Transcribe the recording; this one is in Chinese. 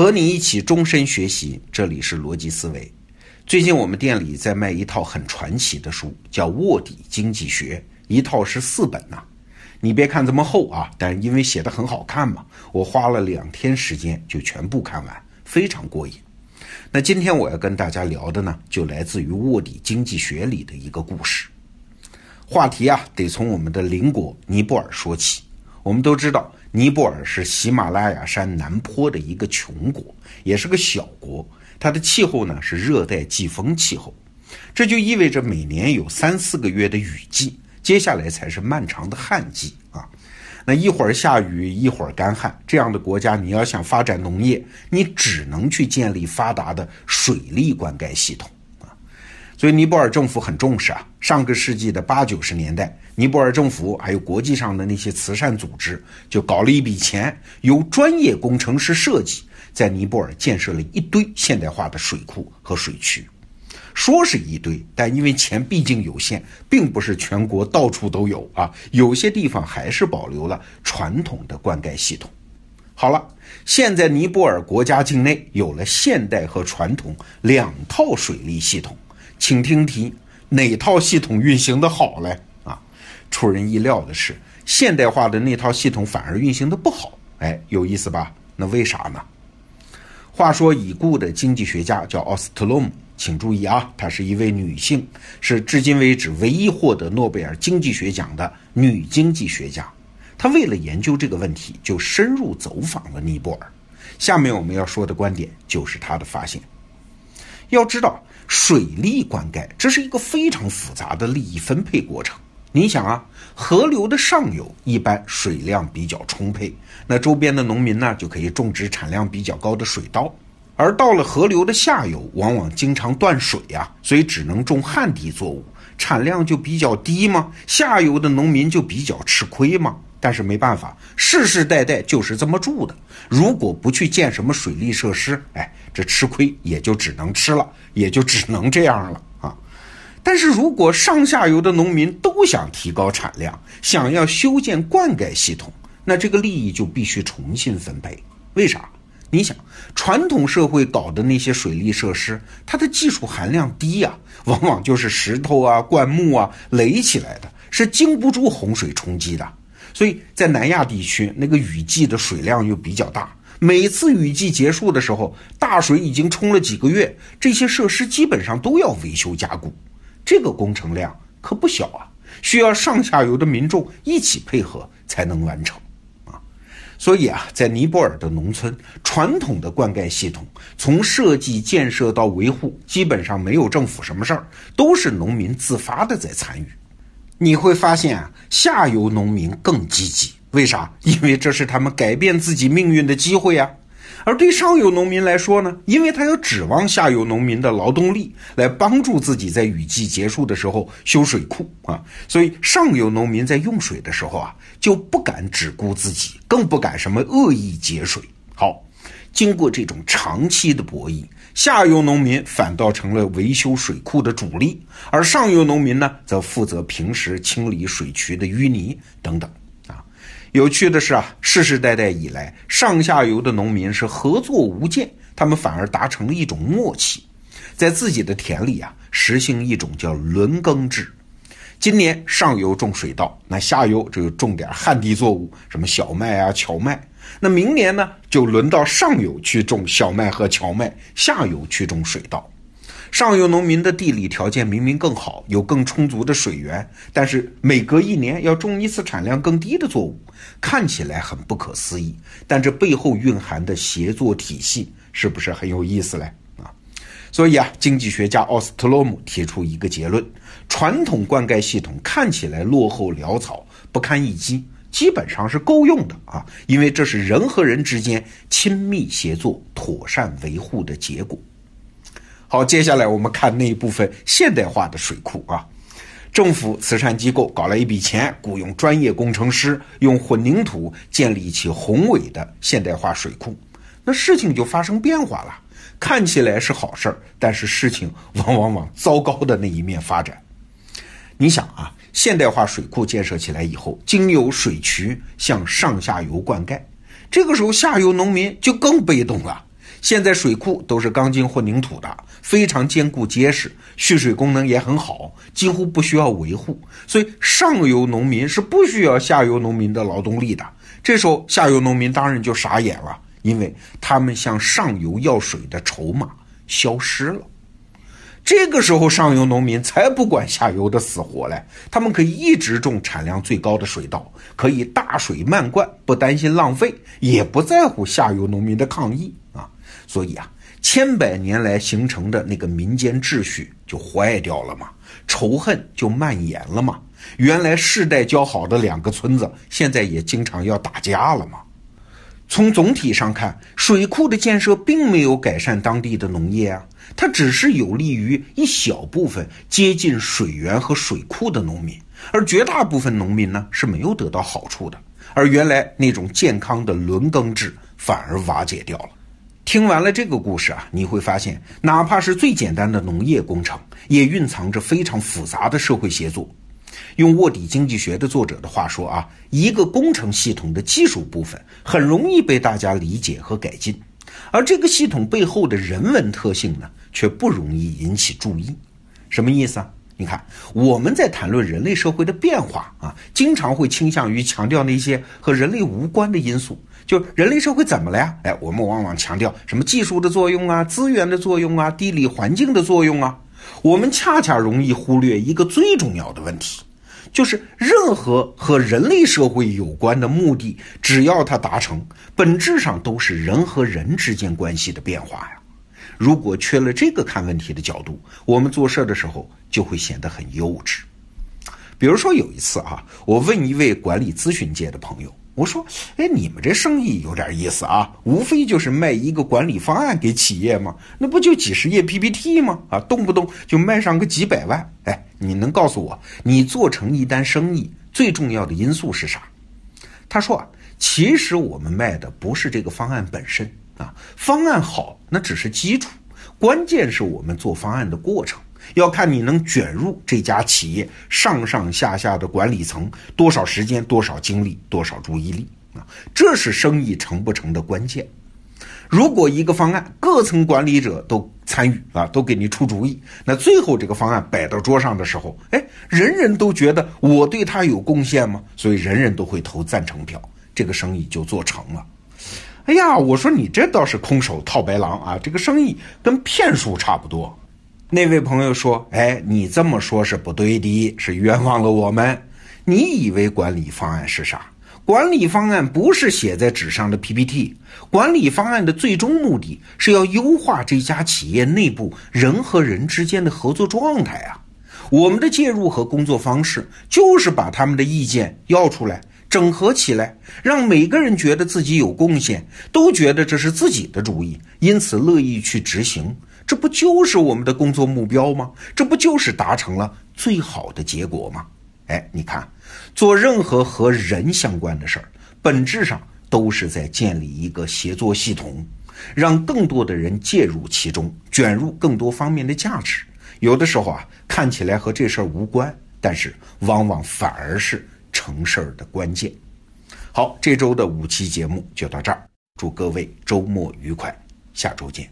和你一起终身学习，这里是逻辑思维。最近我们店里在卖一套很传奇的书，叫《卧底经济学》，一套是四本呐。你别看这么厚啊，但因为写的很好看嘛，我花了两天时间就全部看完，非常过瘾。那今天我要跟大家聊的呢，就来自于《卧底经济学》里的一个故事。话题啊，得从我们的邻国尼泊尔说起。我们都知道，尼泊尔是喜马拉雅山南坡的一个穷国，也是个小国。它的气候呢是热带季风气候，这就意味着每年有三四个月的雨季，接下来才是漫长的旱季啊。那一会儿下雨，一会儿干旱，这样的国家，你要想发展农业，你只能去建立发达的水利灌溉系统。所以尼泊尔政府很重视啊。上个世纪的八九十年代，尼泊尔政府还有国际上的那些慈善组织，就搞了一笔钱，由专业工程师设计，在尼泊尔建设了一堆现代化的水库和水渠。说是一堆，但因为钱毕竟有限，并不是全国到处都有啊。有些地方还是保留了传统的灌溉系统。好了，现在尼泊尔国家境内有了现代和传统两套水利系统。请听题：哪套系统运行的好嘞？啊，出人意料的是，现代化的那套系统反而运行的不好。哎，有意思吧？那为啥呢？话说已故的经济学家叫奥斯特洛姆，请注意啊，她是一位女性，是至今为止唯一获得诺贝尔经济学奖的女经济学家。她为了研究这个问题，就深入走访了尼泊尔。下面我们要说的观点就是她的发现。要知道。水利灌溉这是一个非常复杂的利益分配过程。你想啊，河流的上游一般水量比较充沛，那周边的农民呢就可以种植产量比较高的水稻；而到了河流的下游，往往经常断水呀，所以只能种旱地作物，产量就比较低嘛。下游的农民就比较吃亏嘛。但是没办法，世世代代就是这么住的。如果不去建什么水利设施，哎，这吃亏也就只能吃了，也就只能这样了啊。但是如果上下游的农民都想提高产量，想要修建灌溉系统，那这个利益就必须重新分配。为啥？你想，传统社会搞的那些水利设施，它的技术含量低呀，往往就是石头啊、灌木啊垒起来的，是经不住洪水冲击的。所以在南亚地区，那个雨季的水量又比较大，每次雨季结束的时候，大水已经冲了几个月，这些设施基本上都要维修加固，这个工程量可不小啊，需要上下游的民众一起配合才能完成。所以啊，在尼泊尔的农村，传统的灌溉系统从设计、建设到维护，基本上没有政府什么事儿，都是农民自发的在参与。你会发现啊，下游农民更积极，为啥？因为这是他们改变自己命运的机会呀。而对上游农民来说呢，因为他要指望下游农民的劳动力来帮助自己在雨季结束的时候修水库啊，所以上游农民在用水的时候啊，就不敢只顾自己，更不敢什么恶意节水。好。经过这种长期的博弈，下游农民反倒成了维修水库的主力，而上游农民呢，则负责平时清理水渠的淤泥等等。有趣的是啊，世世代代以来，上下游的农民是合作无间，他们反而达成了一种默契，在自己的田里啊，实行一种叫轮耕制。今年上游种水稻，那下游就种点旱地作物，什么小麦啊、荞麦。那明年呢，就轮到上游去种小麦和荞麦，下游去种水稻。上游农民的地理条件明明更好，有更充足的水源，但是每隔一年要种一次产量更低的作物，看起来很不可思议。但这背后蕴含的协作体系，是不是很有意思嘞？啊，所以啊，经济学家奥斯特洛姆提出一个结论：传统灌溉系统看起来落后潦草，不堪一击。基本上是够用的啊，因为这是人和人之间亲密协作、妥善维护的结果。好，接下来我们看那一部分现代化的水库啊，政府、慈善机构搞了一笔钱，雇佣专业工程师，用混凝土建立起宏伟的现代化水库。那事情就发生变化了，看起来是好事儿，但是事情往往往糟糕的那一面发展。你想啊。现代化水库建设起来以后，经由水渠向上下游灌溉，这个时候下游农民就更被动了。现在水库都是钢筋混凝土的，非常坚固结实，蓄水功能也很好，几乎不需要维护。所以上游农民是不需要下游农民的劳动力的。这时候下游农民当然就傻眼了，因为他们向上游要水的筹码消失了。这个时候，上游农民才不管下游的死活嘞，他们可以一直种产量最高的水稻，可以大水漫灌，不担心浪费，也不在乎下游农民的抗议。所以啊，千百年来形成的那个民间秩序就坏掉了嘛，仇恨就蔓延了嘛。原来世代交好的两个村子，现在也经常要打架了嘛。从总体上看，水库的建设并没有改善当地的农业啊。它只是有利于一小部分接近水源和水库的农民，而绝大部分农民呢是没有得到好处的。而原来那种健康的轮耕制反而瓦解掉了。听完了这个故事啊，你会发现，哪怕是最简单的农业工程，也蕴藏着非常复杂的社会协作。用卧底经济学的作者的话说啊，一个工程系统的技术部分很容易被大家理解和改进。而这个系统背后的人文特性呢，却不容易引起注意。什么意思啊？你看，我们在谈论人类社会的变化啊，经常会倾向于强调那些和人类无关的因素。就人类社会怎么了呀？哎，我们往往强调什么技术的作用啊、资源的作用啊、地理环境的作用啊。我们恰恰容易忽略一个最重要的问题。就是任何和人类社会有关的目的，只要它达成，本质上都是人和人之间关系的变化呀。如果缺了这个看问题的角度，我们做事的时候就会显得很幼稚。比如说有一次啊，我问一位管理咨询界的朋友。我说，哎，你们这生意有点意思啊，无非就是卖一个管理方案给企业吗？那不就几十页 PPT 吗？啊，动不动就卖上个几百万。哎，你能告诉我，你做成一单生意最重要的因素是啥？他说啊，其实我们卖的不是这个方案本身啊，方案好那只是基础，关键是我们做方案的过程。要看你能卷入这家企业上上下下的管理层多少时间、多少精力、多少注意力啊，这是生意成不成的关键。如果一个方案各层管理者都参与啊，都给你出主意，那最后这个方案摆到桌上的时候，哎，人人都觉得我对他有贡献吗？所以人人都会投赞成票，这个生意就做成了。哎呀，我说你这倒是空手套白狼啊，这个生意跟骗术差不多。那位朋友说：“哎，你这么说是不对的，是冤枉了我们。你以为管理方案是啥？管理方案不是写在纸上的 PPT。管理方案的最终目的是要优化这家企业内部人和人之间的合作状态啊。我们的介入和工作方式就是把他们的意见要出来，整合起来，让每个人觉得自己有贡献，都觉得这是自己的主意，因此乐意去执行。”这不就是我们的工作目标吗？这不就是达成了最好的结果吗？哎，你看，做任何和人相关的事儿，本质上都是在建立一个协作系统，让更多的人介入其中，卷入更多方面的价值。有的时候啊，看起来和这事儿无关，但是往往反而是成事儿的关键。好，这周的五期节目就到这儿，祝各位周末愉快，下周见。